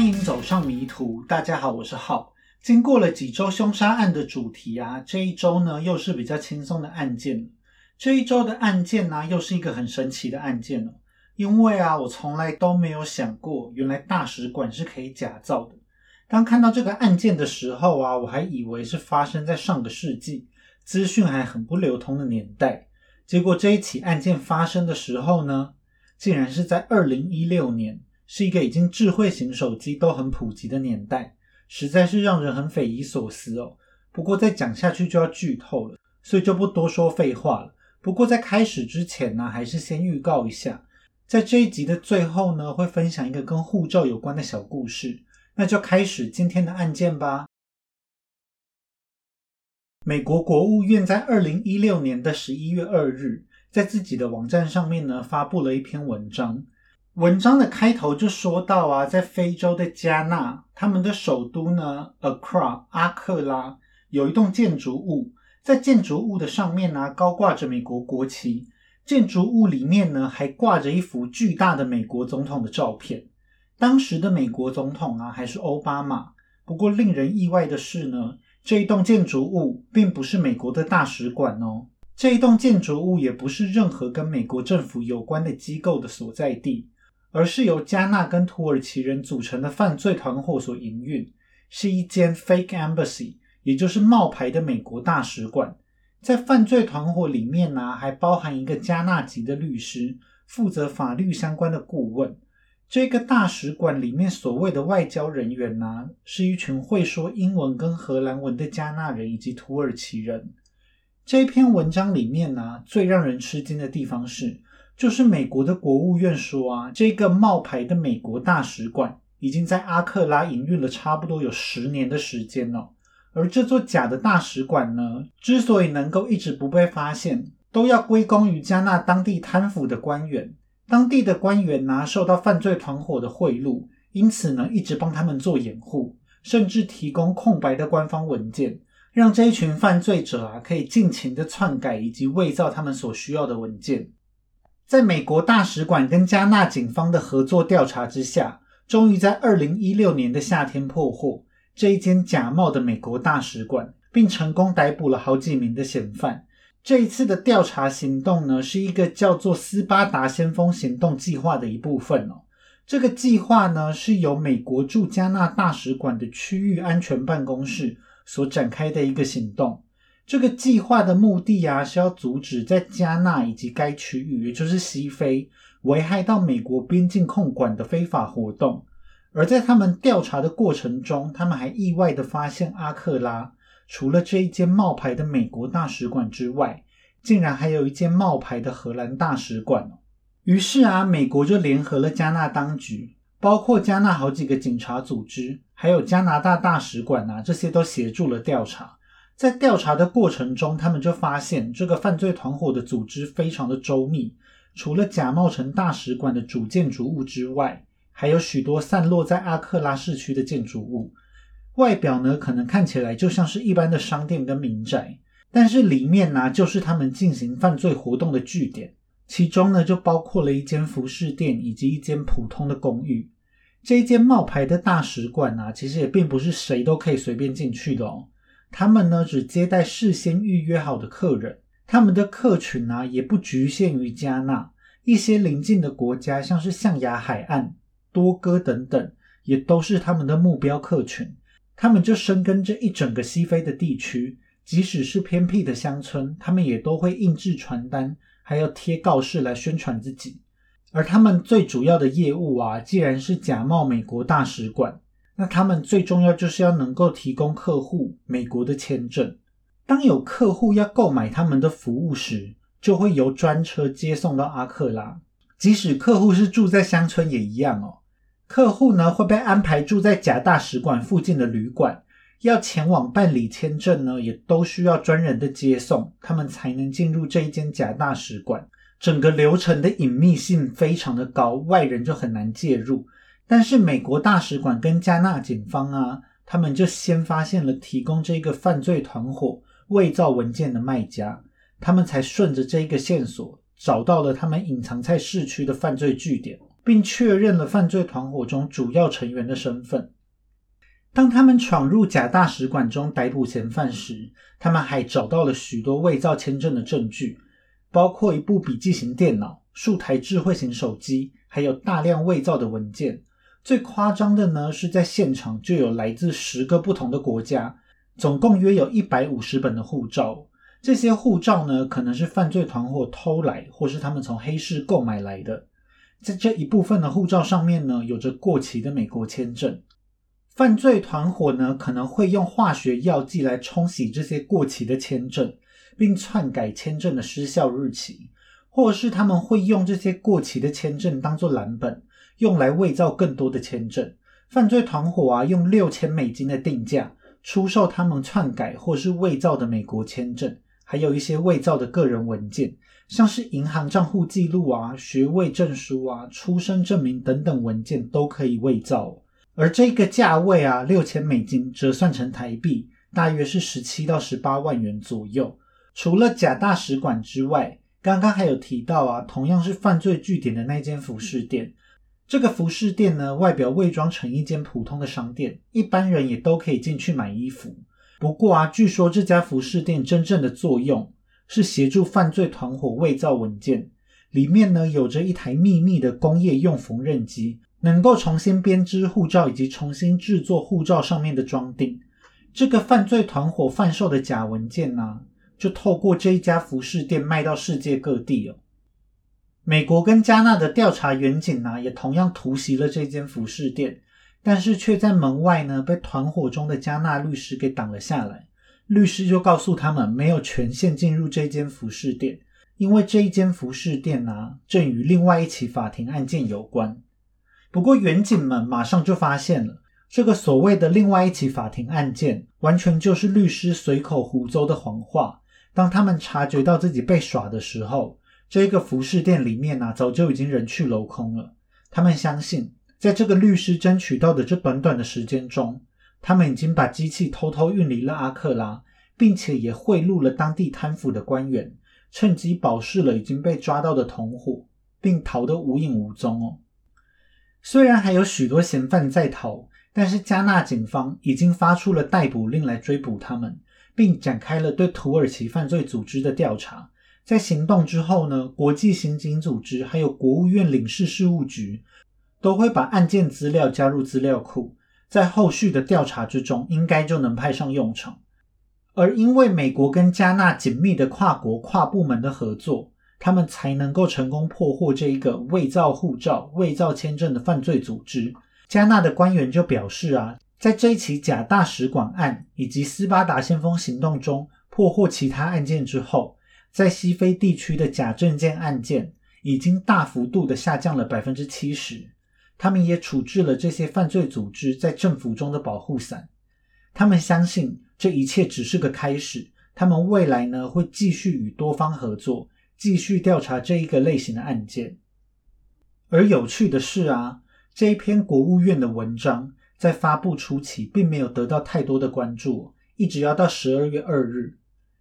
欢迎走上迷途。大家好，我是浩。经过了几周凶杀案的主题啊，这一周呢又是比较轻松的案件。这一周的案件呢，又是一个很神奇的案件哦。因为啊，我从来都没有想过，原来大使馆是可以假造的。当看到这个案件的时候啊，我还以为是发生在上个世纪，资讯还很不流通的年代。结果这一起案件发生的时候呢，竟然是在二零一六年。是一个已经智慧型手机都很普及的年代，实在是让人很匪夷所思哦。不过再讲下去就要剧透了，所以就不多说废话了。不过在开始之前呢，还是先预告一下，在这一集的最后呢，会分享一个跟护照有关的小故事。那就开始今天的案件吧。美国国务院在二零一六年的十一月二日，在自己的网站上面呢，发布了一篇文章。文章的开头就说到啊，在非洲的加纳，他们的首都呢，Accra 阿克拉，有一栋建筑物，在建筑物的上面呢，高挂着美国国旗。建筑物里面呢，还挂着一幅巨大的美国总统的照片。当时的美国总统啊，还是奥巴马。不过令人意外的是呢，这一栋建筑物并不是美国的大使馆哦，这一栋建筑物也不是任何跟美国政府有关的机构的所在地。而是由加纳跟土耳其人组成的犯罪团伙所营运，是一间 fake embassy，也就是冒牌的美国大使馆。在犯罪团伙里面呢，还包含一个加纳籍的律师，负责法律相关的顾问。这个大使馆里面所谓的外交人员呢，是一群会说英文跟荷兰文的加纳人以及土耳其人。这篇文章里面呢，最让人吃惊的地方是。就是美国的国务院说啊，这个冒牌的美国大使馆已经在阿克拉营运了差不多有十年的时间了。而这座假的大使馆呢，之所以能够一直不被发现，都要归功于加纳当地贪腐的官员。当地的官员呢，受到犯罪团伙的贿赂，因此呢，一直帮他们做掩护，甚至提供空白的官方文件，让这一群犯罪者啊，可以尽情的篡改以及伪造他们所需要的文件。在美国大使馆跟加纳警方的合作调查之下，终于在二零一六年的夏天破获这一间假冒的美国大使馆，并成功逮捕了好几名的嫌犯。这一次的调查行动呢，是一个叫做“斯巴达先锋行动计划”的一部分哦。这个计划呢，是由美国驻加纳大使馆的区域安全办公室所展开的一个行动。这个计划的目的啊，是要阻止在加纳以及该区域，也就是西非，危害到美国边境控管的非法活动。而在他们调查的过程中，他们还意外的发现，阿克拉除了这一间冒牌的美国大使馆之外，竟然还有一间冒牌的荷兰大使馆于是啊，美国就联合了加纳当局，包括加纳好几个警察组织，还有加拿大大使馆啊，这些都协助了调查。在调查的过程中，他们就发现这个犯罪团伙的组织非常的周密。除了假冒成大使馆的主建筑物之外，还有许多散落在阿克拉市区的建筑物。外表呢，可能看起来就像是一般的商店跟民宅，但是里面呢，就是他们进行犯罪活动的据点。其中呢，就包括了一间服饰店以及一间普通的公寓。这一间冒牌的大使馆啊，其实也并不是谁都可以随便进去的哦。他们呢只接待事先预约好的客人，他们的客群呢也不局限于加纳，一些邻近的国家，像是象牙海岸、多哥等等，也都是他们的目标客群。他们就深耕这一整个西非的地区，即使是偏僻的乡村，他们也都会印制传单，还要贴告示来宣传自己。而他们最主要的业务啊，既然是假冒美国大使馆。那他们最重要就是要能够提供客户美国的签证。当有客户要购买他们的服务时，就会由专车接送到阿克拉。即使客户是住在乡村也一样哦。客户呢会被安排住在假大使馆附近的旅馆，要前往办理签证呢，也都需要专人的接送，他们才能进入这一间假大使馆。整个流程的隐秘性非常的高，外人就很难介入。但是美国大使馆跟加纳警方啊，他们就先发现了提供这个犯罪团伙伪造文件的卖家，他们才顺着这个线索找到了他们隐藏在市区的犯罪据点。并确认了犯罪团伙中主要成员的身份。当他们闯入假大使馆中逮捕嫌犯时，他们还找到了许多伪造签证的证据，包括一部笔记型电脑、数台智慧型手机，还有大量伪造的文件。最夸张的呢，是在现场就有来自十个不同的国家，总共约有一百五十本的护照。这些护照呢，可能是犯罪团伙偷来，或是他们从黑市购买来的。在这一部分的护照上面呢，有着过期的美国签证。犯罪团伙呢可能会用化学药剂来冲洗这些过期的签证，并篡改签证的失效日期，或者是他们会用这些过期的签证当做蓝本，用来伪造更多的签证。犯罪团伙啊用六千美金的定价出售他们篡改或是伪造的美国签证，还有一些伪造的个人文件，像是银行账户记录啊、学位证书啊、出生证明等等文件都可以伪造。而这个价位啊，六千美金折算成台币，大约是十七到十八万元左右。除了假大使馆之外，刚刚还有提到啊，同样是犯罪据点的那间服饰店。这个服饰店呢，外表伪装成一间普通的商店，一般人也都可以进去买衣服。不过啊，据说这家服饰店真正的作用是协助犯罪团伙伪造文件，里面呢有着一台秘密的工业用缝纫机。能够重新编织护照以及重新制作护照上面的装订，这个犯罪团伙贩售的假文件呢，就透过这一家服饰店卖到世界各地哦。美国跟加纳的调查员警呢，也同样突袭了这间服饰店，但是却在门外呢被团伙中的加纳律师给挡了下来。律师就告诉他们，没有权限进入这间服饰店，因为这一间服饰店呢，正与另外一起法庭案件有关。不过，远警们马上就发现了，这个所谓的另外一起法庭案件，完全就是律师随口胡诌的谎话。当他们察觉到自己被耍的时候，这个服饰店里面呢，早就已经人去楼空了。他们相信，在这个律师争取到的这短短的时间中，他们已经把机器偷偷运离了阿克拉，并且也贿赂了当地贪腐的官员，趁机保释了已经被抓到的同伙，并逃得无影无踪哦。虽然还有许多嫌犯在逃，但是加纳警方已经发出了逮捕令来追捕他们，并展开了对土耳其犯罪组织的调查。在行动之后呢，国际刑警组织还有国务院领事事务局都会把案件资料加入资料库，在后续的调查之中，应该就能派上用场。而因为美国跟加纳紧密的跨国跨部门的合作。他们才能够成功破获这一个伪造护照、伪造签证的犯罪组织。加纳的官员就表示啊，在这一起假大使馆案以及斯巴达先锋行动中破获其他案件之后，在西非地区的假证件案件已经大幅度的下降了百分之七十。他们也处置了这些犯罪组织在政府中的保护伞。他们相信这一切只是个开始，他们未来呢会继续与多方合作。继续调查这一个类型的案件，而有趣的是啊，这一篇国务院的文章在发布初期并没有得到太多的关注，一直要到十二月二日，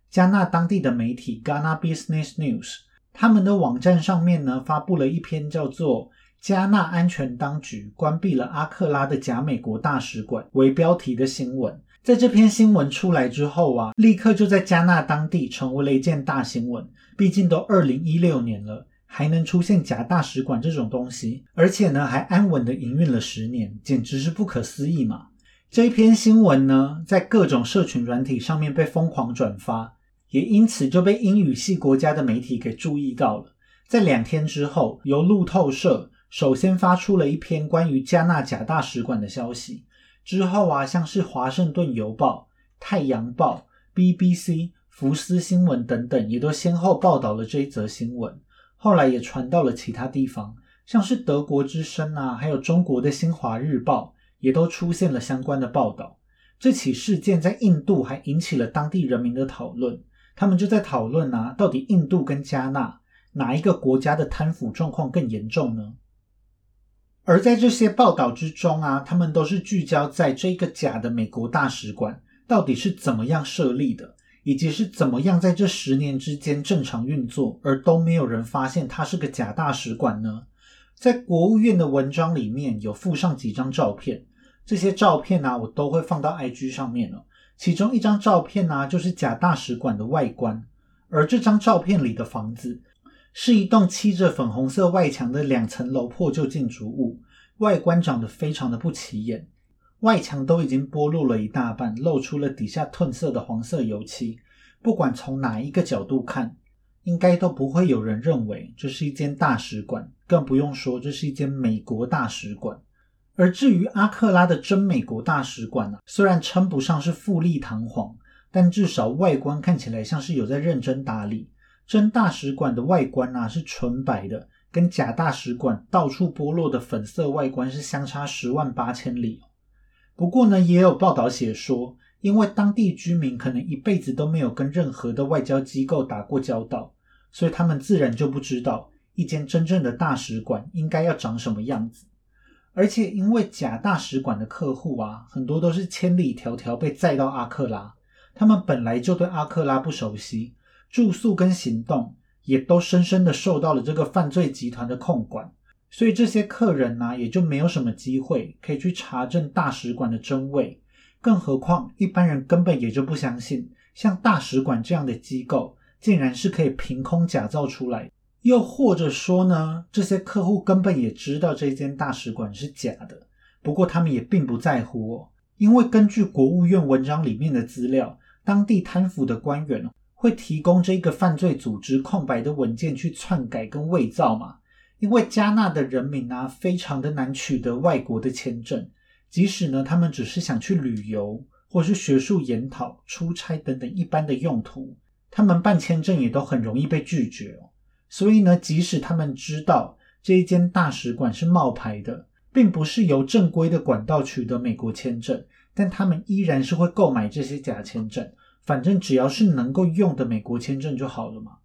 加纳当地的媒体 Ghana Business News 他们的网站上面呢发布了一篇叫做《加纳安全当局关闭了阿克拉的假美国大使馆》为标题的新闻。在这篇新闻出来之后啊，立刻就在加纳当地成为了一件大新闻。毕竟都二零一六年了，还能出现假大使馆这种东西，而且呢还安稳的营运了十年，简直是不可思议嘛！这一篇新闻呢，在各种社群软体上面被疯狂转发，也因此就被英语系国家的媒体给注意到了。在两天之后，由路透社首先发出了一篇关于加纳假大使馆的消息。之后啊，像是《华盛顿邮报》、《太阳报》、BBC、福斯新闻等等，也都先后报道了这一则新闻。后来也传到了其他地方，像是德国之声啊，还有中国的《新华日报》，也都出现了相关的报道。这起事件在印度还引起了当地人民的讨论，他们就在讨论啊，到底印度跟加纳哪一个国家的贪腐状况更严重呢？而在这些报道之中啊，他们都是聚焦在这个假的美国大使馆到底是怎么样设立的，以及是怎么样在这十年之间正常运作，而都没有人发现它是个假大使馆呢？在国务院的文章里面有附上几张照片，这些照片呢，我都会放到 IG 上面了。其中一张照片呢，就是假大使馆的外观，而这张照片里的房子是一栋漆着粉红色外墙的两层楼破旧建筑物，外观长得非常的不起眼，外墙都已经剥落了一大半，露出了底下褪色的黄色油漆。不管从哪一个角度看，应该都不会有人认为这是一间大使馆，更不用说这是一间美国大使馆。而至于阿克拉的真美国大使馆呢，虽然称不上是富丽堂皇，但至少外观看起来像是有在认真打理。真大使馆的外观啊是纯白的，跟假大使馆到处剥落的粉色外观是相差十万八千里。不过呢，也有报道写说，因为当地居民可能一辈子都没有跟任何的外交机构打过交道。所以他们自然就不知道一间真正的大使馆应该要长什么样子，而且因为假大使馆的客户啊，很多都是千里迢迢被载到阿克拉，他们本来就对阿克拉不熟悉，住宿跟行动也都深深的受到了这个犯罪集团的控管，所以这些客人呢，也就没有什么机会可以去查证大使馆的真伪，更何况一般人根本也就不相信像大使馆这样的机构。竟然是可以凭空假造出来，又或者说呢，这些客户根本也知道这间大使馆是假的，不过他们也并不在乎哦，因为根据国务院文章里面的资料，当地贪腐的官员会提供这个犯罪组织空白的文件去篡改跟伪造嘛，因为加纳的人民啊，非常的难取得外国的签证，即使呢他们只是想去旅游或是学术研讨、出差等等一般的用途。他们办签证也都很容易被拒绝哦，所以呢，即使他们知道这一间大使馆是冒牌的，并不是由正规的管道取得美国签证，但他们依然是会购买这些假签证。反正只要是能够用的美国签证就好了嘛。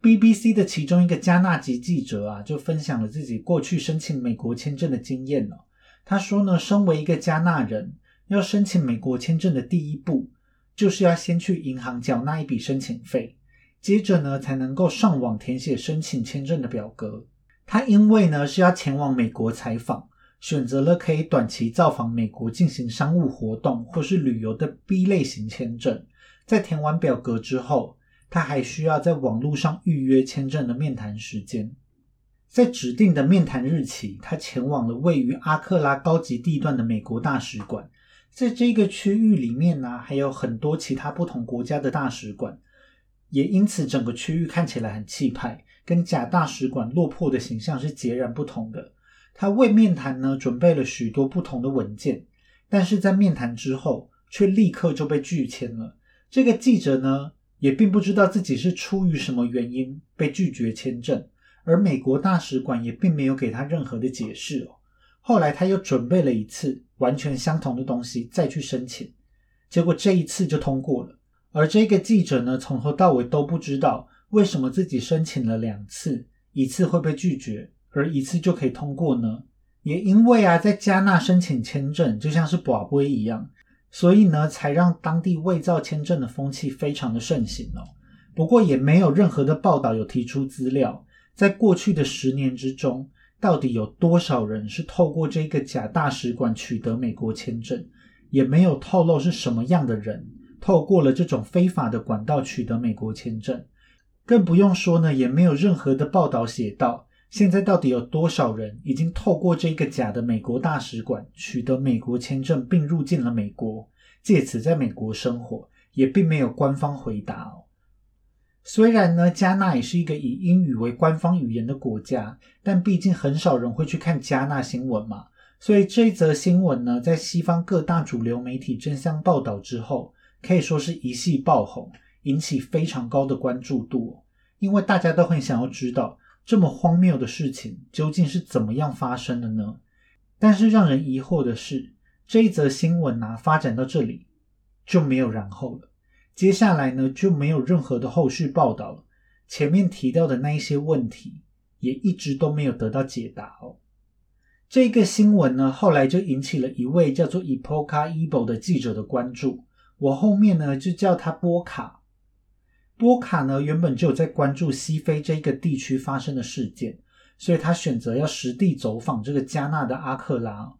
BBC 的其中一个加纳籍记者啊，就分享了自己过去申请美国签证的经验了。他说呢，身为一个加纳人，要申请美国签证的第一步。就是要先去银行缴纳一笔申请费，接着呢才能够上网填写申请签证的表格。他因为呢是要前往美国采访，选择了可以短期造访美国进行商务活动或是旅游的 B 类型签证。在填完表格之后，他还需要在网络上预约签证的面谈时间。在指定的面谈日期，他前往了位于阿克拉高级地段的美国大使馆。在这个区域里面呢，还有很多其他不同国家的大使馆，也因此整个区域看起来很气派，跟假大使馆落魄的形象是截然不同的。他为面谈呢准备了许多不同的文件，但是在面谈之后却立刻就被拒签了。这个记者呢也并不知道自己是出于什么原因被拒绝签证，而美国大使馆也并没有给他任何的解释哦。后来他又准备了一次完全相同的东西再去申请，结果这一次就通过了。而这个记者呢，从头到尾都不知道为什么自己申请了两次，一次会被拒绝，而一次就可以通过呢？也因为啊，在加纳申请签证就像是保龟一样，所以呢，才让当地伪造签证的风气非常的盛行哦。不过也没有任何的报道有提出资料，在过去的十年之中。到底有多少人是透过这个假大使馆取得美国签证？也没有透露是什么样的人透过了这种非法的管道取得美国签证。更不用说呢，也没有任何的报道写到现在到底有多少人已经透过这个假的美国大使馆取得美国签证并入境了美国，借此在美国生活，也并没有官方回答哦。虽然呢，加纳也是一个以英语为官方语言的国家，但毕竟很少人会去看加纳新闻嘛，所以这一则新闻呢，在西方各大主流媒体争相报道之后，可以说是一系爆红，引起非常高的关注度。因为大家都很想要知道这么荒谬的事情究竟是怎么样发生的呢？但是让人疑惑的是，这一则新闻啊，发展到这里就没有然后了。接下来呢，就没有任何的后续报道了。前面提到的那一些问题，也一直都没有得到解答哦。这个新闻呢，后来就引起了一位叫做 Epoca Ebo 的记者的关注。我后面呢，就叫他波卡。波卡呢，原本就有在关注西非这一个地区发生的事件，所以他选择要实地走访这个加纳的阿克拉，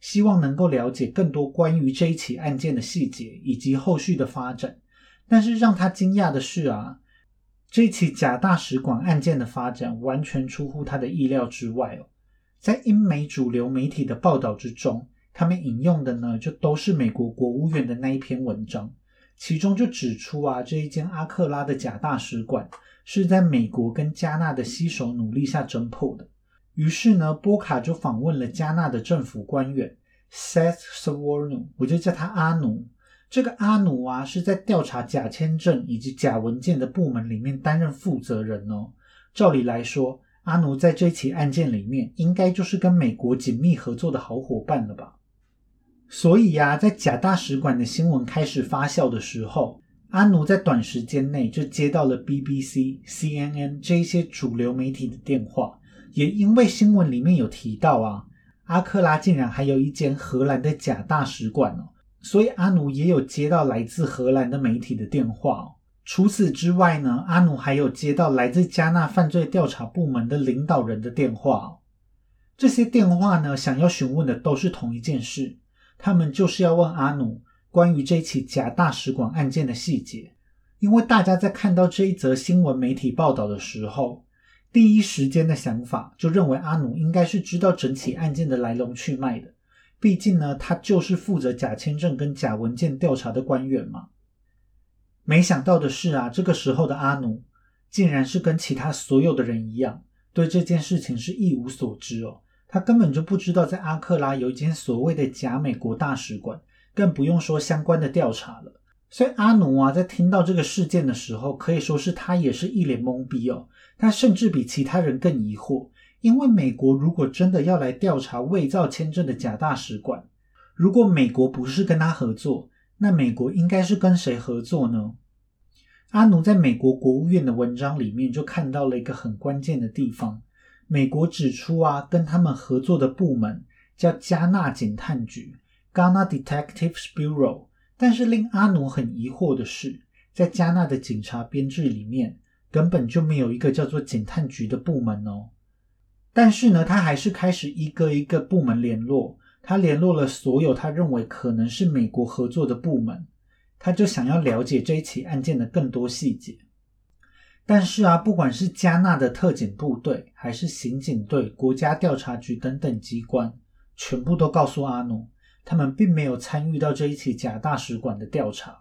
希望能够了解更多关于这一起案件的细节以及后续的发展。但是让他惊讶的是啊，这起假大使馆案件的发展完全出乎他的意料之外哦。在英美主流媒体的报道之中，他们引用的呢就都是美国国务院的那一篇文章。其中就指出啊，这一间阿克拉的假大使馆是在美国跟加纳的携手努力下侦破的。于是呢，波卡就访问了加纳的政府官员 Seth Sawarno，我就叫他阿奴。这个阿奴啊，是在调查假签证以及假文件的部门里面担任负责人哦。照理来说，阿奴在这起案件里面应该就是跟美国紧密合作的好伙伴了吧。所以呀，在假大使馆的新闻开始发酵的时候，阿努在短时间内就接到了 BBC、CNN 这一些主流媒体的电话。也因为新闻里面有提到啊，阿克拉竟然还有一间荷兰的假大使馆哦，所以阿努也有接到来自荷兰的媒体的电话哦。除此之外呢，阿努还有接到来自加纳犯罪调查部门的领导人的电话。这些电话呢，想要询问的都是同一件事。他们就是要问阿努关于这起假大使馆案件的细节，因为大家在看到这一则新闻媒体报道的时候，第一时间的想法就认为阿努应该是知道整起案件的来龙去脉的，毕竟呢，他就是负责假签证跟假文件调查的官员嘛。没想到的是啊，这个时候的阿努竟然是跟其他所有的人一样，对这件事情是一无所知哦。他根本就不知道在阿克拉有一间所谓的假美国大使馆，更不用说相关的调查了。所以阿努啊，在听到这个事件的时候，可以说是他也是一脸懵逼哦。他甚至比其他人更疑惑，因为美国如果真的要来调查伪造签证的假大使馆，如果美国不是跟他合作，那美国应该是跟谁合作呢？阿努在美国国务院的文章里面就看到了一个很关键的地方。美国指出啊，跟他们合作的部门叫加纳警探局 （Ghana Detective Bureau）。但是令阿努很疑惑的是，在加纳的警察编制里面根本就没有一个叫做警探局的部门哦。但是呢，他还是开始一个一个部门联络，他联络了所有他认为可能是美国合作的部门，他就想要了解这一起案件的更多细节。但是啊，不管是加纳的特警部队，还是刑警队、国家调查局等等机关，全部都告诉阿努，他们并没有参与到这一起假大使馆的调查。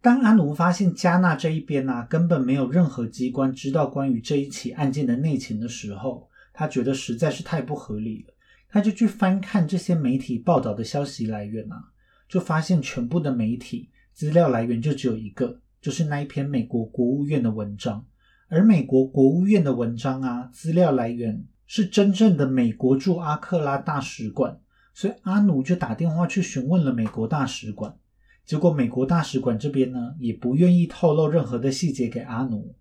当阿努发现加纳这一边啊，根本没有任何机关知道关于这一起案件的内情的时候，他觉得实在是太不合理了。他就去翻看这些媒体报道的消息来源啊，就发现全部的媒体资料来源就只有一个。就是那一篇美国国务院的文章，而美国国务院的文章啊，资料来源是真正的美国驻阿克拉大使馆，所以阿努就打电话去询问了美国大使馆，结果美国大使馆这边呢，也不愿意透露任何的细节给阿努，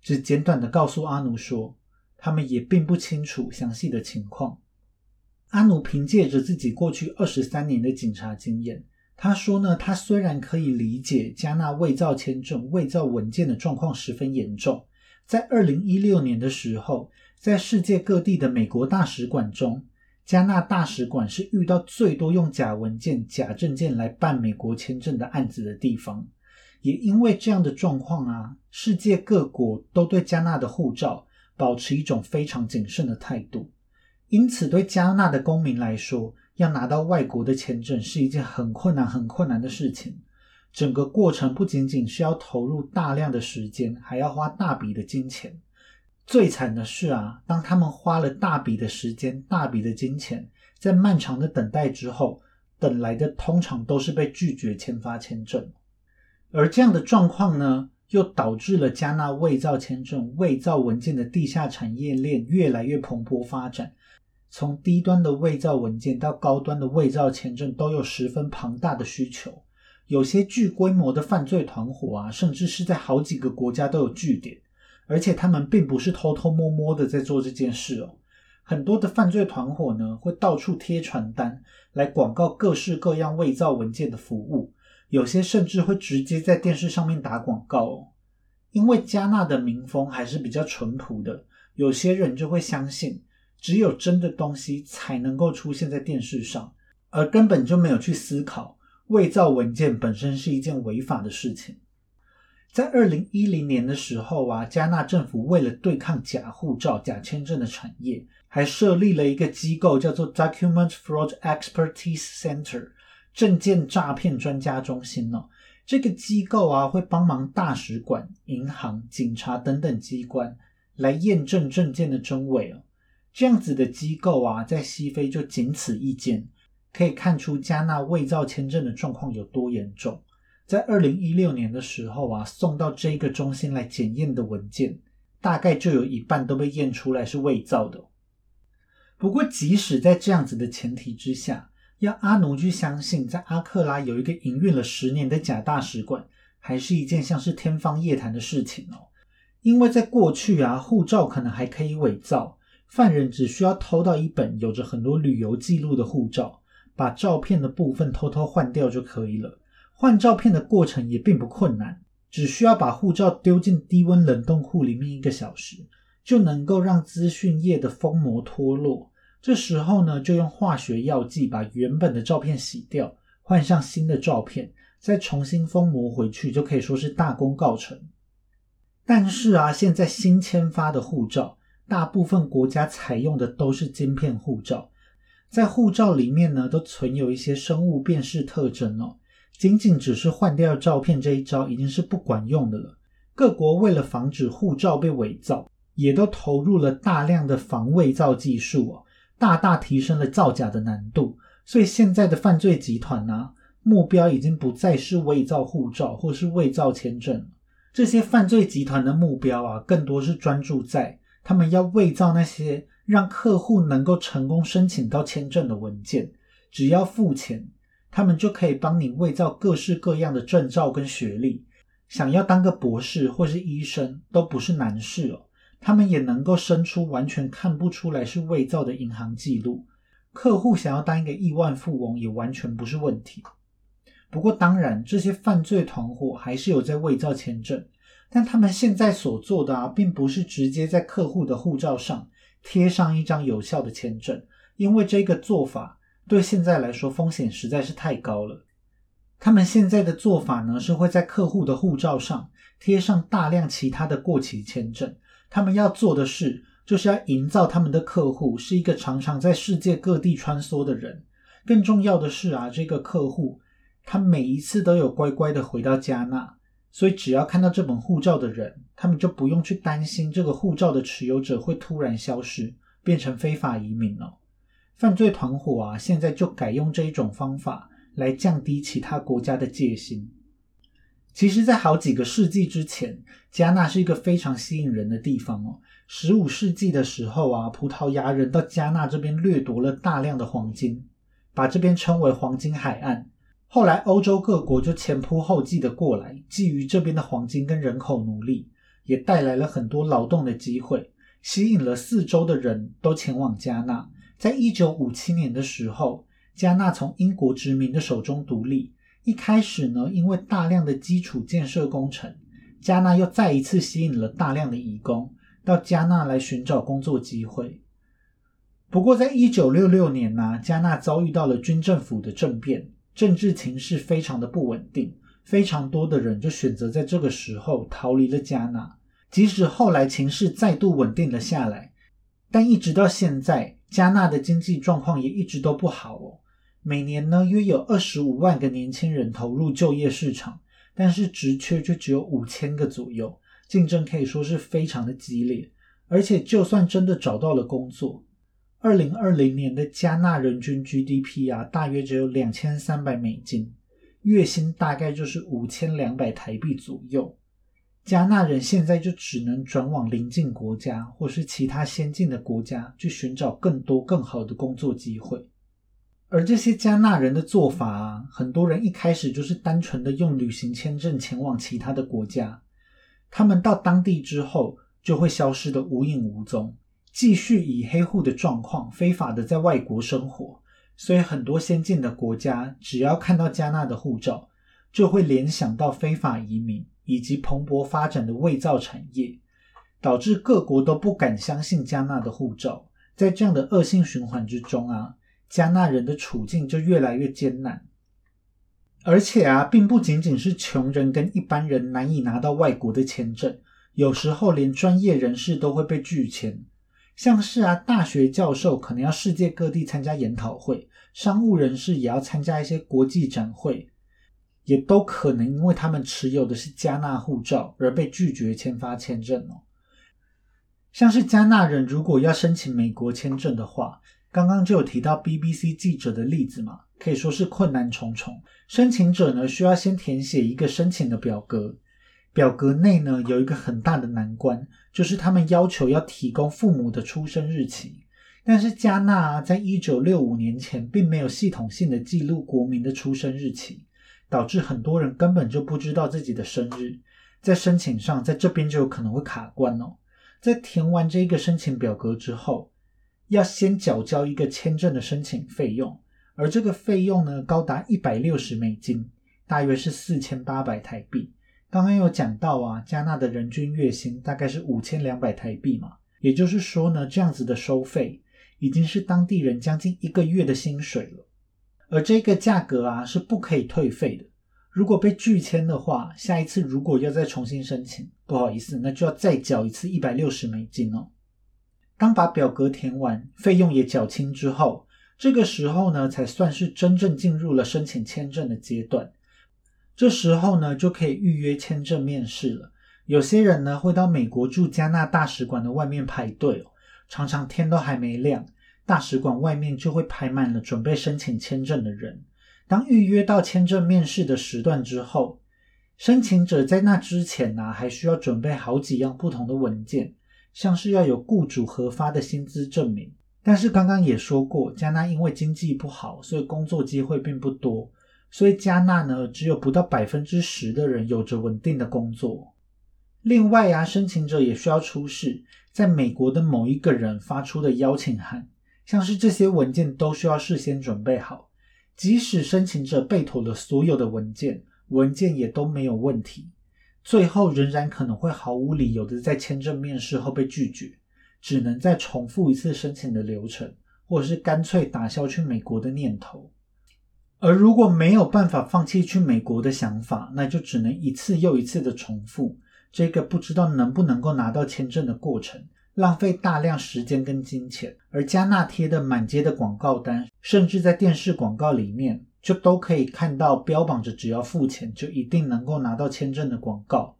只简短的告诉阿努说，他们也并不清楚详细的情况。阿努凭借着自己过去二十三年的警察经验。他说呢，他虽然可以理解加纳伪造签证、伪造文件的状况十分严重，在二零一六年的时候，在世界各地的美国大使馆中，加纳大使馆是遇到最多用假文件、假证件来办美国签证的案子的地方。也因为这样的状况啊，世界各国都对加纳的护照保持一种非常谨慎的态度，因此对加纳的公民来说。要拿到外国的签证是一件很困难、很困难的事情。整个过程不仅仅需要投入大量的时间，还要花大笔的金钱。最惨的是啊，当他们花了大笔的时间、大笔的金钱，在漫长的等待之后，等来的通常都是被拒绝签发签证。而这样的状况呢，又导致了加纳伪造签证、伪造文件的地下产业链越来越蓬勃发展。从低端的伪造文件到高端的伪造签证，都有十分庞大的需求。有些巨规模的犯罪团伙啊，甚至是在好几个国家都有据点，而且他们并不是偷偷摸摸的在做这件事哦。很多的犯罪团伙呢，会到处贴传单来广告各式各样伪造文件的服务，有些甚至会直接在电视上面打广告哦。因为加纳的民风还是比较淳朴的。有些人就会相信，只有真的东西才能够出现在电视上，而根本就没有去思考伪造文件本身是一件违法的事情。在二零一零年的时候啊，加纳政府为了对抗假护照、假签证的产业，还设立了一个机构，叫做 Document Fraud Expertise Center（ 证件诈骗专家中心）呢。这个机构啊，会帮忙大使馆、银行、警察等等机关来验证证件的真伪哦。这样子的机构啊，在西非就仅此一间，可以看出加纳伪造签证的状况有多严重。在二零一六年的时候啊，送到这个中心来检验的文件，大概就有一半都被验出来是伪造的。不过，即使在这样子的前提之下，要阿奴去相信在阿克拉有一个营运了十年的假大使馆，还是一件像是天方夜谭的事情哦。因为在过去啊，护照可能还可以伪造，犯人只需要偷到一本有着很多旅游记录的护照，把照片的部分偷偷换掉就可以了。换照片的过程也并不困难，只需要把护照丢进低温冷冻库里面一个小时，就能够让资讯页的封膜脱落。这时候呢，就用化学药剂把原本的照片洗掉，换上新的照片，再重新封膜回去，就可以说是大功告成。但是啊，现在新签发的护照，大部分国家采用的都是晶片护照，在护照里面呢，都存有一些生物辨识特征哦。仅仅只是换掉照片这一招已经是不管用的了。各国为了防止护照被伪造，也都投入了大量的防伪造技术哦，大大提升了造假的难度。所以现在的犯罪集团呢，目标已经不再是伪造护照或是伪造签证这些犯罪集团的目标啊，更多是专注在他们要伪造那些让客户能够成功申请到签证的文件，只要付钱。他们就可以帮你伪造各式各样的证照跟学历，想要当个博士或是医生都不是难事哦。他们也能够生出完全看不出来是伪造的银行记录，客户想要当一个亿万富翁也完全不是问题。不过，当然这些犯罪团伙还是有在伪造签证，但他们现在所做的啊，并不是直接在客户的护照上贴上一张有效的签证，因为这个做法。对现在来说，风险实在是太高了。他们现在的做法呢，是会在客户的护照上贴上大量其他的过期签证。他们要做的事，就是要营造他们的客户是一个常常在世界各地穿梭的人。更重要的是啊，这个客户他每一次都有乖乖的回到加纳，所以只要看到这本护照的人，他们就不用去担心这个护照的持有者会突然消失，变成非法移民了。犯罪团伙啊，现在就改用这一种方法来降低其他国家的戒心。其实，在好几个世纪之前，加纳是一个非常吸引人的地方哦。十五世纪的时候啊，葡萄牙人到加纳这边掠夺了大量的黄金，把这边称为“黄金海岸”。后来，欧洲各国就前仆后继的过来，觊觎这边的黄金跟人口奴隶，也带来了很多劳动的机会，吸引了四周的人都前往加纳。在一九五七年的时候，加纳从英国殖民的手中独立。一开始呢，因为大量的基础建设工程，加纳又再一次吸引了大量的移工到加纳来寻找工作机会。不过，在一九六六年呢，加纳遭遇到了军政府的政变，政治情势非常的不稳定，非常多的人就选择在这个时候逃离了加纳。即使后来情势再度稳定了下来，但一直到现在。加纳的经济状况也一直都不好哦。每年呢，约有二十五万个年轻人投入就业市场，但是职缺却只有五千个左右，竞争可以说是非常的激烈。而且，就算真的找到了工作，二零二零年的加纳人均 GDP 啊，大约只有两千三百美金，月薪大概就是五千两百台币左右。加纳人现在就只能转往邻近国家或是其他先进的国家去寻找更多更好的工作机会，而这些加纳人的做法啊，很多人一开始就是单纯的用旅行签证前往其他的国家，他们到当地之后就会消失的无影无踪，继续以黑户的状况非法的在外国生活，所以很多先进的国家只要看到加纳的护照，就会联想到非法移民。以及蓬勃发展的伪造产业，导致各国都不敢相信加纳的护照。在这样的恶性循环之中啊，加纳人的处境就越来越艰难。而且啊，并不仅仅是穷人跟一般人难以拿到外国的签证，有时候连专业人士都会被拒签。像是啊，大学教授可能要世界各地参加研讨会，商务人士也要参加一些国际展会，也都可能因为他们持有的是加纳护照而被拒绝签发签证哦。像是加纳人如果要申请美国签证的话，刚刚就有提到 BBC 记者的例子嘛。可以说是困难重重。申请者呢，需要先填写一个申请的表格，表格内呢有一个很大的难关，就是他们要求要提供父母的出生日期。但是加纳在一九六五年前并没有系统性的记录国民的出生日期，导致很多人根本就不知道自己的生日，在申请上在这边就有可能会卡关哦。在填完这个申请表格之后，要先缴交一个签证的申请费用。而这个费用呢，高达一百六十美金，大约是四千八百台币。刚刚有讲到啊，加纳的人均月薪大概是五千两百台币嘛，也就是说呢，这样子的收费已经是当地人将近一个月的薪水了。而这个价格啊是不可以退费的，如果被拒签的话，下一次如果要再重新申请，不好意思，那就要再缴一次一百六十美金哦。当把表格填完，费用也缴清之后。这个时候呢，才算是真正进入了申请签证的阶段。这时候呢，就可以预约签证面试了。有些人呢，会到美国驻加纳大使馆的外面排队，常常天都还没亮，大使馆外面就会排满了准备申请签证的人。当预约到签证面试的时段之后，申请者在那之前呢，还需要准备好几样不同的文件，像是要有雇主核发的薪资证明。但是刚刚也说过，加纳因为经济不好，所以工作机会并不多，所以加纳呢只有不到百分之十的人有着稳定的工作。另外啊，申请者也需要出示在美国的某一个人发出的邀请函，像是这些文件都需要事先准备好。即使申请者备妥了所有的文件，文件也都没有问题，最后仍然可能会毫无理由的在签证面试后被拒绝。只能再重复一次申请的流程，或者是干脆打消去美国的念头。而如果没有办法放弃去美国的想法，那就只能一次又一次的重复这个不知道能不能够拿到签证的过程，浪费大量时间跟金钱。而加纳贴的满街的广告单，甚至在电视广告里面，就都可以看到标榜着只要付钱就一定能够拿到签证的广告。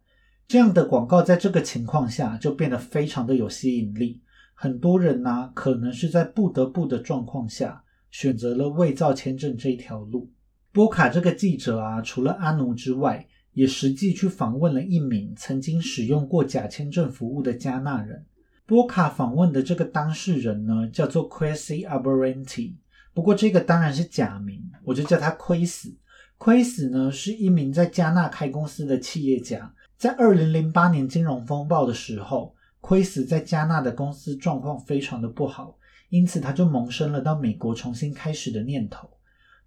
这样的广告在这个情况下就变得非常的有吸引力，很多人呢可能是在不得不的状况下选择了伪造签证这一条路。波卡这个记者啊，除了阿奴之外，也实际去访问了一名曾经使用过假签证服务的加纳人。波卡访问的这个当事人呢，叫做 Quasi Aberranti，不过这个当然是假名，我就叫他亏死。亏死呢是一名在加纳开公司的企业家。在二零零八年金融风暴的时候，亏死在加纳的公司状况非常的不好，因此他就萌生了到美国重新开始的念头。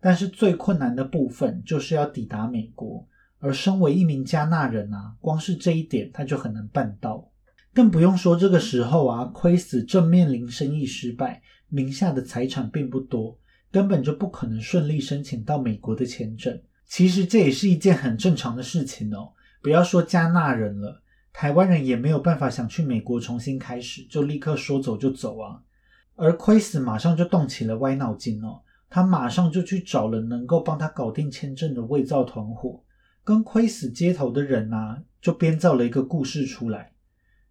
但是最困难的部分就是要抵达美国，而身为一名加纳人啊，光是这一点他就很难办到，更不用说这个时候啊，亏死正面临生意失败，名下的财产并不多，根本就不可能顺利申请到美国的签证。其实这也是一件很正常的事情哦。不要说加纳人了，台湾人也没有办法想去美国重新开始，就立刻说走就走啊。而亏死马上就动起了歪脑筋哦，他马上就去找了能够帮他搞定签证的伪造团伙，跟亏死接头的人啊，就编造了一个故事出来。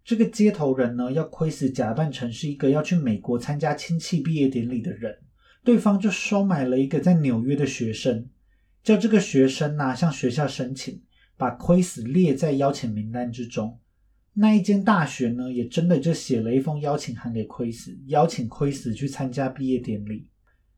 这个接头人呢，要亏死假扮成是一个要去美国参加亲戚毕业典礼的人，对方就收买了一个在纽约的学生，叫这个学生呐向学校申请。把亏死列在邀请名单之中，那一间大学呢，也真的就写了一封邀请函给亏死，邀请亏死去参加毕业典礼。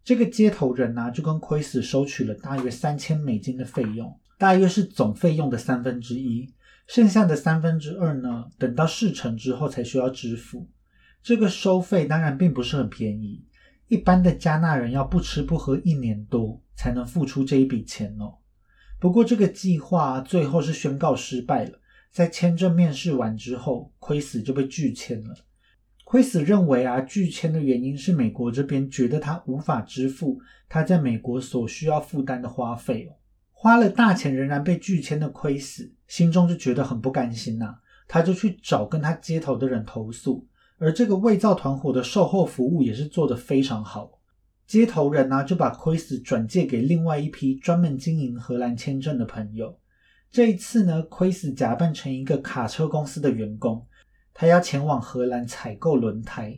这个接头人呢，就跟亏死收取了大约三千美金的费用，大约是总费用的三分之一，剩下的三分之二呢，等到事成之后才需要支付。这个收费当然并不是很便宜，一般的加纳人要不吃不喝一年多才能付出这一笔钱哦。不过这个计划最后是宣告失败了，在签证面试完之后，奎斯就被拒签了。奎斯认为啊，拒签的原因是美国这边觉得他无法支付他在美国所需要负担的花费哦。花了大钱仍然被拒签的奎斯，心中就觉得很不甘心呐。他就去找跟他接头的人投诉，而这个伪造团伙的售后服务也是做得非常好。接头人呢就把奎斯转借给另外一批专门经营荷兰签证的朋友。这一次呢，奎斯假扮成一个卡车公司的员工。他要前往荷兰采购轮胎，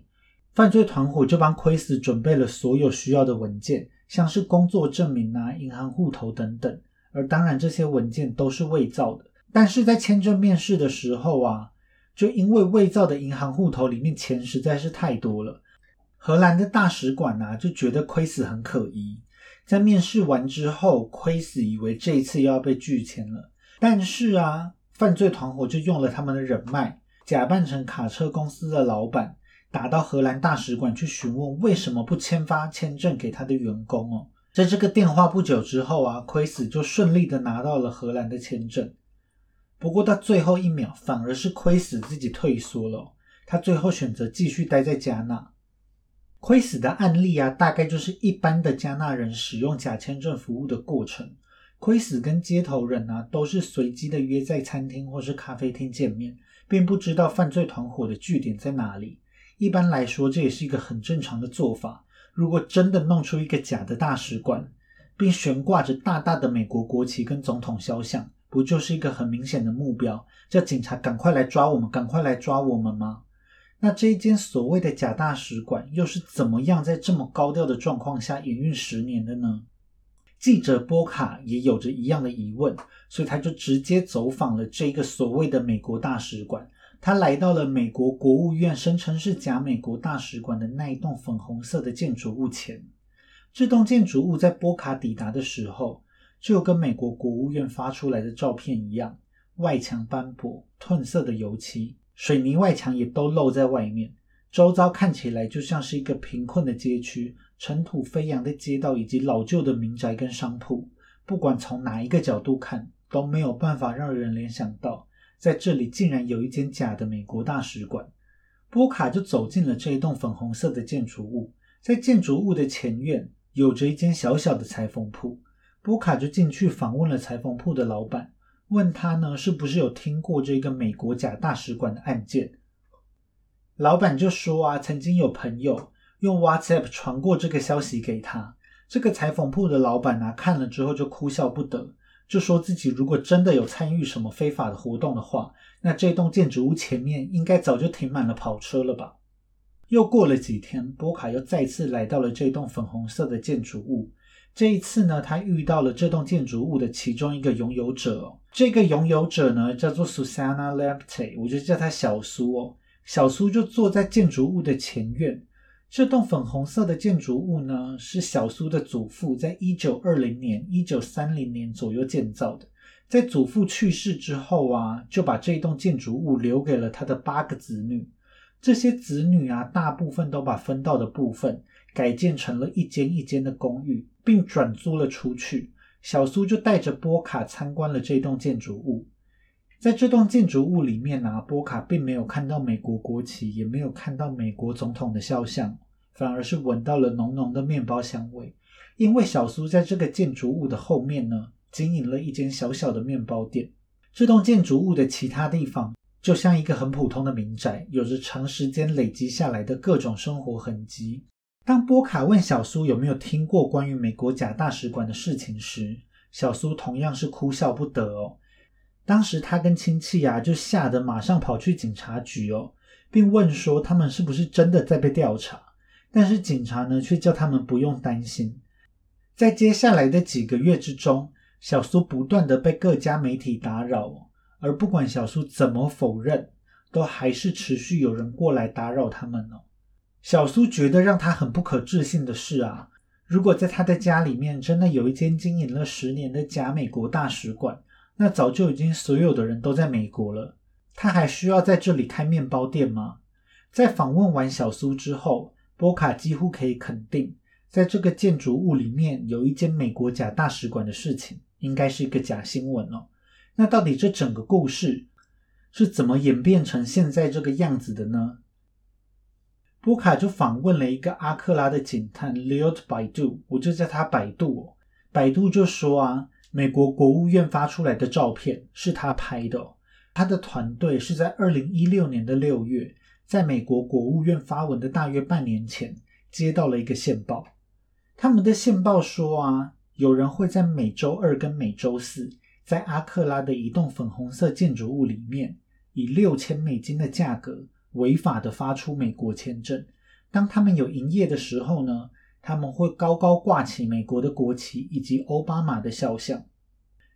犯罪团伙就帮奎斯准备了所有需要的文件，像是工作证明啊、银行户头等等。而当然，这些文件都是伪造的。但是在签证面试的时候啊，就因为伪造的银行户头里面钱实在是太多了，荷兰的大使馆啊就觉得奎斯很可疑。在面试完之后，奎斯以为这一次又要被拒签了，但是啊，犯罪团伙就用了他们的人脉。假扮成卡车公司的老板，打到荷兰大使馆去询问为什么不签发签证给他的员工哦。在这个电话不久之后啊，奎斯就顺利的拿到了荷兰的签证。不过到最后一秒，反而是奎斯自己退缩了。他最后选择继续待在加纳。奎斯的案例啊，大概就是一般的加纳人使用假签证服务的过程。奎斯跟接头人啊，都是随机的约在餐厅或是咖啡厅见面。并不知道犯罪团伙的据点在哪里。一般来说，这也是一个很正常的做法。如果真的弄出一个假的大使馆，并悬挂着大大的美国国旗跟总统肖像，不就是一个很明显的目标，叫警察赶快来抓我们，赶快来抓我们吗？那这一间所谓的假大使馆，又是怎么样在这么高调的状况下营运十年的呢？记者波卡也有着一样的疑问，所以他就直接走访了这个所谓的美国大使馆。他来到了美国国务院声称是假美国大使馆的那一栋粉红色的建筑物前。这栋建筑物在波卡抵达的时候，就跟美国国务院发出来的照片一样，外墙斑驳、褪色的油漆，水泥外墙也都露在外面。周遭看起来就像是一个贫困的街区，尘土飞扬的街道以及老旧的民宅跟商铺。不管从哪一个角度看，都没有办法让人联想到，在这里竟然有一间假的美国大使馆。波卡就走进了这一栋粉红色的建筑物，在建筑物的前院有着一间小小的裁缝铺。波卡就进去访问了裁缝铺的老板，问他呢是不是有听过这个美国假大使馆的案件。老板就说啊，曾经有朋友用 WhatsApp 传过这个消息给他。这个裁缝铺的老板啊，看了之后就哭笑不得，就说自己如果真的有参与什么非法的活动的话，那这栋建筑物前面应该早就停满了跑车了吧。又过了几天，波卡又再次来到了这栋粉红色的建筑物。这一次呢，他遇到了这栋建筑物的其中一个拥有者。这个拥有者呢，叫做 Susanna Lepte，我就叫他小苏哦。小苏就坐在建筑物的前院。这栋粉红色的建筑物呢，是小苏的祖父在一九二零年、一九三零年左右建造的。在祖父去世之后啊，就把这栋建筑物留给了他的八个子女。这些子女啊，大部分都把分到的部分改建成了一间一间的公寓，并转租了出去。小苏就带着波卡参观了这栋建筑物。在这栋建筑物里面呢，波卡并没有看到美国国旗，也没有看到美国总统的肖像，反而是闻到了浓浓的面包香味。因为小苏在这个建筑物的后面呢，经营了一间小小的面包店。这栋建筑物的其他地方就像一个很普通的民宅，有着长时间累积下来的各种生活痕迹。当波卡问小苏有没有听过关于美国假大使馆的事情时，小苏同样是哭笑不得哦。当时他跟亲戚啊，就吓得马上跑去警察局哦，并问说他们是不是真的在被调查。但是警察呢，却叫他们不用担心。在接下来的几个月之中，小苏不断的被各家媒体打扰，而不管小苏怎么否认，都还是持续有人过来打扰他们哦。小苏觉得让他很不可置信的是啊，如果在他的家里面真的有一间经营了十年的假美国大使馆。那早就已经所有的人都在美国了，他还需要在这里开面包店吗？在访问完小苏之后，波卡几乎可以肯定，在这个建筑物里面有一间美国假大使馆的事情，应该是一个假新闻哦。那到底这整个故事是怎么演变成现在这个样子的呢？波卡就访问了一个阿克拉的警探 Leot 百度，我就叫他百度哦。百度就说啊，美国国务院发出来的照片是他拍的，他的团队是在二零一六年的六月，在美国国务院发文的大约半年前接到了一个线报，他们的线报说啊，有人会在每周二跟每周四在阿克拉的一栋粉红色建筑物里面，以六千美金的价格。违法的发出美国签证。当他们有营业的时候呢，他们会高高挂起美国的国旗以及奥巴马的肖像。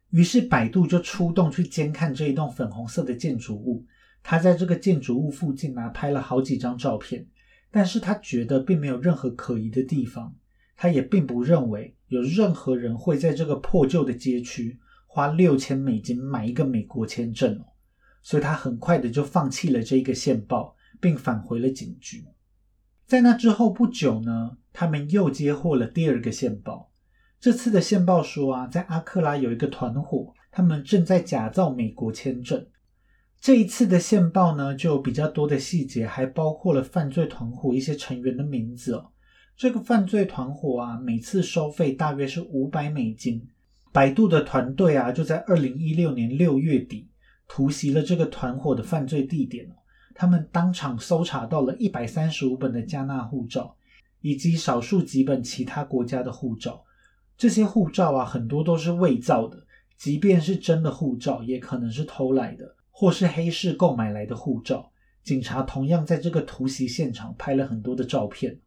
于是百度就出动去监看这一栋粉红色的建筑物。他在这个建筑物附近啊拍了好几张照片，但是他觉得并没有任何可疑的地方。他也并不认为有任何人会在这个破旧的街区花六千美金买一个美国签证哦。所以他很快的就放弃了这一个线报，并返回了警局。在那之后不久呢，他们又接获了第二个线报。这次的线报说啊，在阿克拉有一个团伙，他们正在假造美国签证。这一次的线报呢，就有比较多的细节，还包括了犯罪团伙一些成员的名字哦。这个犯罪团伙啊，每次收费大约是五百美金。百度的团队啊，就在二零一六年六月底。突袭了这个团伙的犯罪地点他们当场搜查到了一百三十五本的加纳护照，以及少数几本其他国家的护照。这些护照啊，很多都是伪造的，即便是真的护照，也可能是偷来的，或是黑市购买来的护照。警察同样在这个突袭现场拍了很多的照片，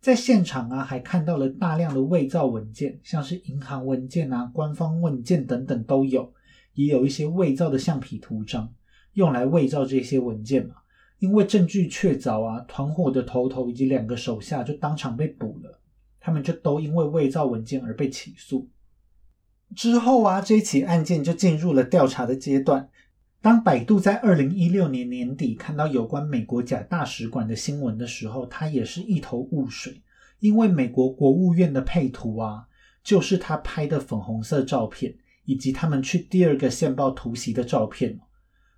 在现场啊，还看到了大量的伪造文件，像是银行文件啊、官方文件等等都有。也有一些伪造的橡皮图章，用来伪造这些文件嘛。因为证据确凿啊，团伙的头头以及两个手下就当场被捕了，他们就都因为伪造文件而被起诉。之后啊，这起案件就进入了调查的阶段。当百度在二零一六年年底看到有关美国假大使馆的新闻的时候，他也是一头雾水，因为美国国务院的配图啊，就是他拍的粉红色照片。以及他们去第二个线报突袭的照片，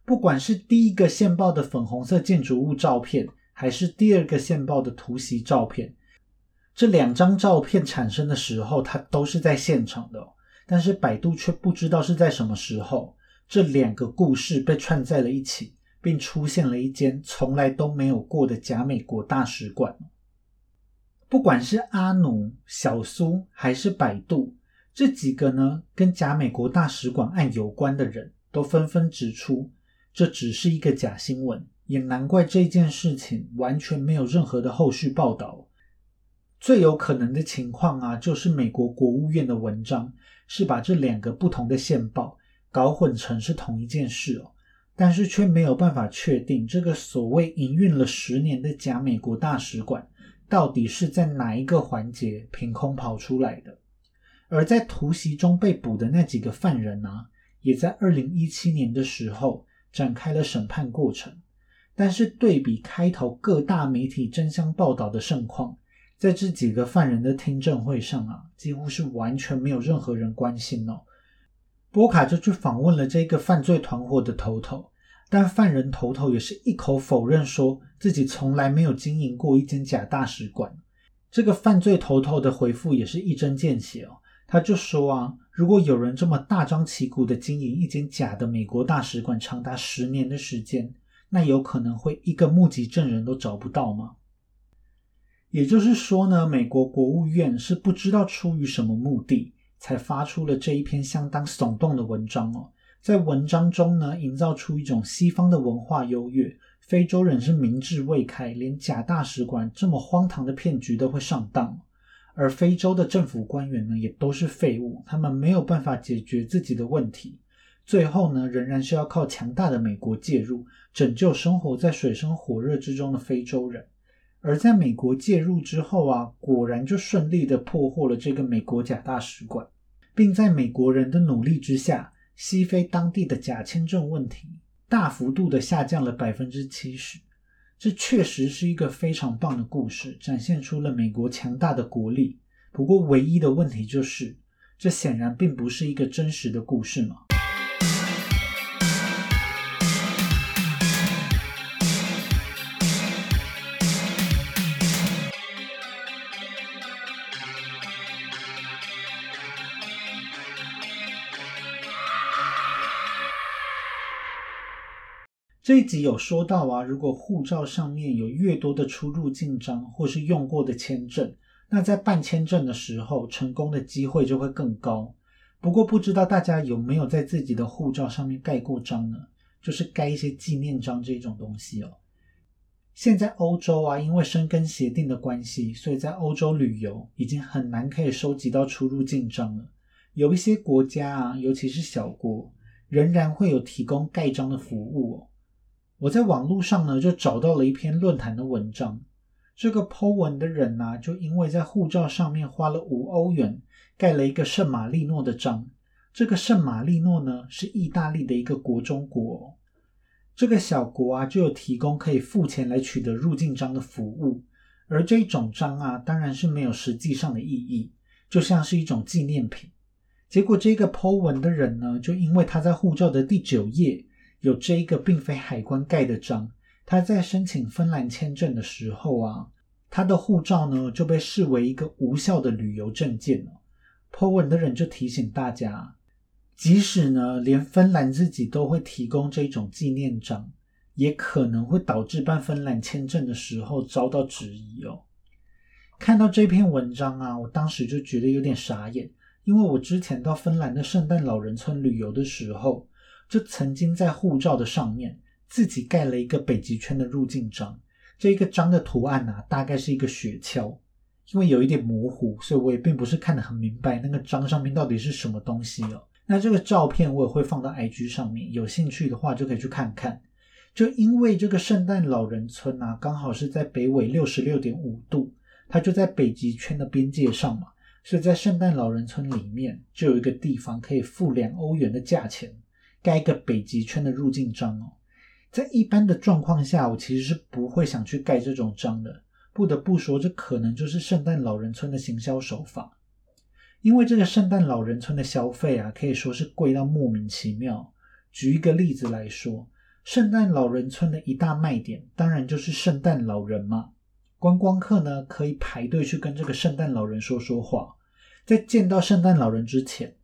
不管是第一个线报的粉红色建筑物照片，还是第二个线报的突袭照片，这两张照片产生的时候，它都是在现场的。但是百度却不知道是在什么时候，这两个故事被串在了一起，并出现了一间从来都没有过的假美国大使馆。不管是阿努、小苏还是百度。这几个呢，跟假美国大使馆案有关的人都纷纷指出，这只是一个假新闻，也难怪这件事情完全没有任何的后续报道。最有可能的情况啊，就是美国国务院的文章是把这两个不同的线报搞混成是同一件事哦，但是却没有办法确定这个所谓营运了十年的假美国大使馆到底是在哪一个环节凭空跑出来的。而在突袭中被捕的那几个犯人呢，也在二零一七年的时候展开了审判过程。但是对比开头各大媒体争相报道的盛况，在这几个犯人的听证会上啊，几乎是完全没有任何人关心哦。波卡就去访问了这个犯罪团伙的头头，但犯人头头也是一口否认，说自己从来没有经营过一间假大使馆。这个犯罪头头的回复也是一针见血哦。他就说啊，如果有人这么大张旗鼓的经营一间假的美国大使馆长达十年的时间，那有可能会一个目击证人都找不到吗？也就是说呢，美国国务院是不知道出于什么目的，才发出了这一篇相当耸动的文章哦。在文章中呢，营造出一种西方的文化优越，非洲人是明智未开，连假大使馆这么荒唐的骗局都会上当。而非洲的政府官员呢，也都是废物，他们没有办法解决自己的问题，最后呢，仍然是要靠强大的美国介入，拯救生活在水深火热之中的非洲人。而在美国介入之后啊，果然就顺利的破获了这个美国假大使馆，并在美国人的努力之下，西非当地的假签证问题大幅度的下降了百分之七十。这确实是一个非常棒的故事，展现出了美国强大的国力。不过，唯一的问题就是，这显然并不是一个真实的故事嘛。这一集有说到啊，如果护照上面有越多的出入境章或是用过的签证，那在办签证的时候成功的机会就会更高。不过不知道大家有没有在自己的护照上面盖过章呢？就是盖一些纪念章这种东西哦。现在欧洲啊，因为申根协定的关系，所以在欧洲旅游已经很难可以收集到出入境章了。有一些国家啊，尤其是小国，仍然会有提供盖章的服务哦。我在网络上呢，就找到了一篇论坛的文章。这个 Po 文的人呢，就因为在护照上面花了五欧元盖了一个圣马力诺的章。这个圣马力诺呢，是意大利的一个国中国。这个小国啊，就有提供可以付钱来取得入境章的服务。而这种章啊，当然是没有实际上的意义，就像是一种纪念品。结果这个 Po 文的人呢，就因为他在护照的第九页。有这一个并非海关盖的章，他在申请芬兰签证的时候啊，他的护照呢就被视为一个无效的旅游证件了。Po 文的人就提醒大家，即使呢连芬兰自己都会提供这种纪念章，也可能会导致办芬兰签证的时候遭到质疑哦。看到这篇文章啊，我当时就觉得有点傻眼，因为我之前到芬兰的圣诞老人村旅游的时候。就曾经在护照的上面自己盖了一个北极圈的入境章，这一个章的图案呢，大概是一个雪橇，因为有一点模糊，所以我也并不是看得很明白那个章上面到底是什么东西哦。那这个照片我也会放到 IG 上面，有兴趣的话就可以去看看。就因为这个圣诞老人村啊，刚好是在北纬六十六点五度，它就在北极圈的边界上嘛，所以在圣诞老人村里面就有一个地方可以付两欧元的价钱。盖一个北极圈的入境章哦，在一般的状况下，我其实是不会想去盖这种章的。不得不说，这可能就是圣诞老人村的行销手法。因为这个圣诞老人村的消费啊，可以说是贵到莫名其妙。举一个例子来说，圣诞老人村的一大卖点，当然就是圣诞老人嘛。观光客呢，可以排队去跟这个圣诞老人说说话，在见到圣诞老人之前。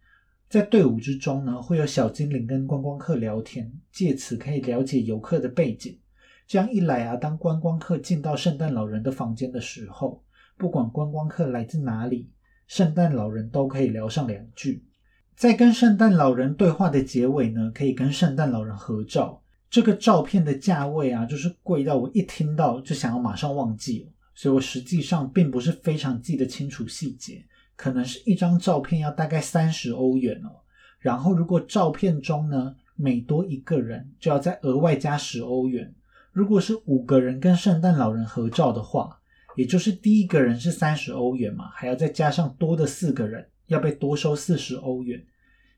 在队伍之中呢，会有小精灵跟观光客聊天，借此可以了解游客的背景。这样一来啊，当观光客进到圣诞老人的房间的时候，不管观光客来自哪里，圣诞老人都可以聊上两句。在跟圣诞老人对话的结尾呢，可以跟圣诞老人合照。这个照片的价位啊，就是贵到我一听到就想要马上忘记，所以我实际上并不是非常记得清楚细节。可能是一张照片要大概三十欧元哦，然后如果照片中呢每多一个人就要再额外加十欧元，如果是五个人跟圣诞老人合照的话，也就是第一个人是三十欧元嘛，还要再加上多的四个人要被多收四十欧元，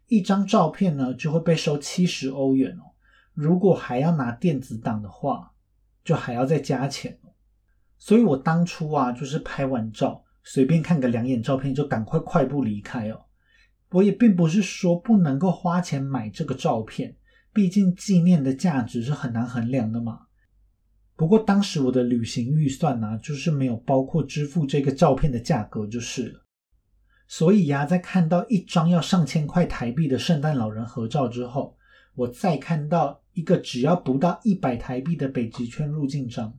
一张照片呢就会被收七十欧元哦。如果还要拿电子档的话，就还要再加钱哦。所以我当初啊就是拍完照。随便看个两眼照片就赶快快步离开哦。我也并不是说不能够花钱买这个照片，毕竟纪念的价值是很难衡量的嘛。不过当时我的旅行预算呢，就是没有包括支付这个照片的价格就是了。所以呀，在看到一张要上千块台币的圣诞老人合照之后，我再看到一个只要不到一百台币的北极圈入境章。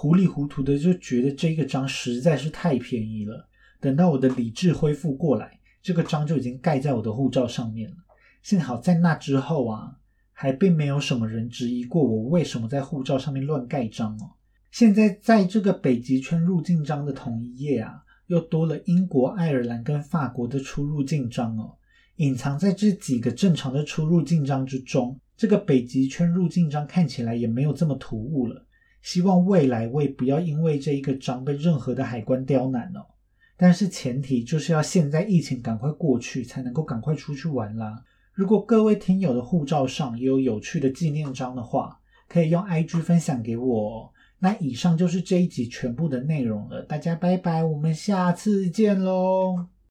糊里糊涂的就觉得这个章实在是太便宜了。等到我的理智恢复过来，这个章就已经盖在我的护照上面了。幸好在那之后啊，还并没有什么人质疑过我为什么在护照上面乱盖章哦。现在在这个北极圈入境章的同一页啊，又多了英国、爱尔兰跟法国的出入境章哦。隐藏在这几个正常的出入境章之中，这个北极圈入境章看起来也没有这么突兀了。希望未来我也不要因为这一个章被任何的海关刁难哦。但是前提就是要现在疫情赶快过去，才能够赶快出去玩啦。如果各位听友的护照上也有有趣的纪念章的话，可以用 IG 分享给我。那以上就是这一集全部的内容了，大家拜拜，我们下次见喽。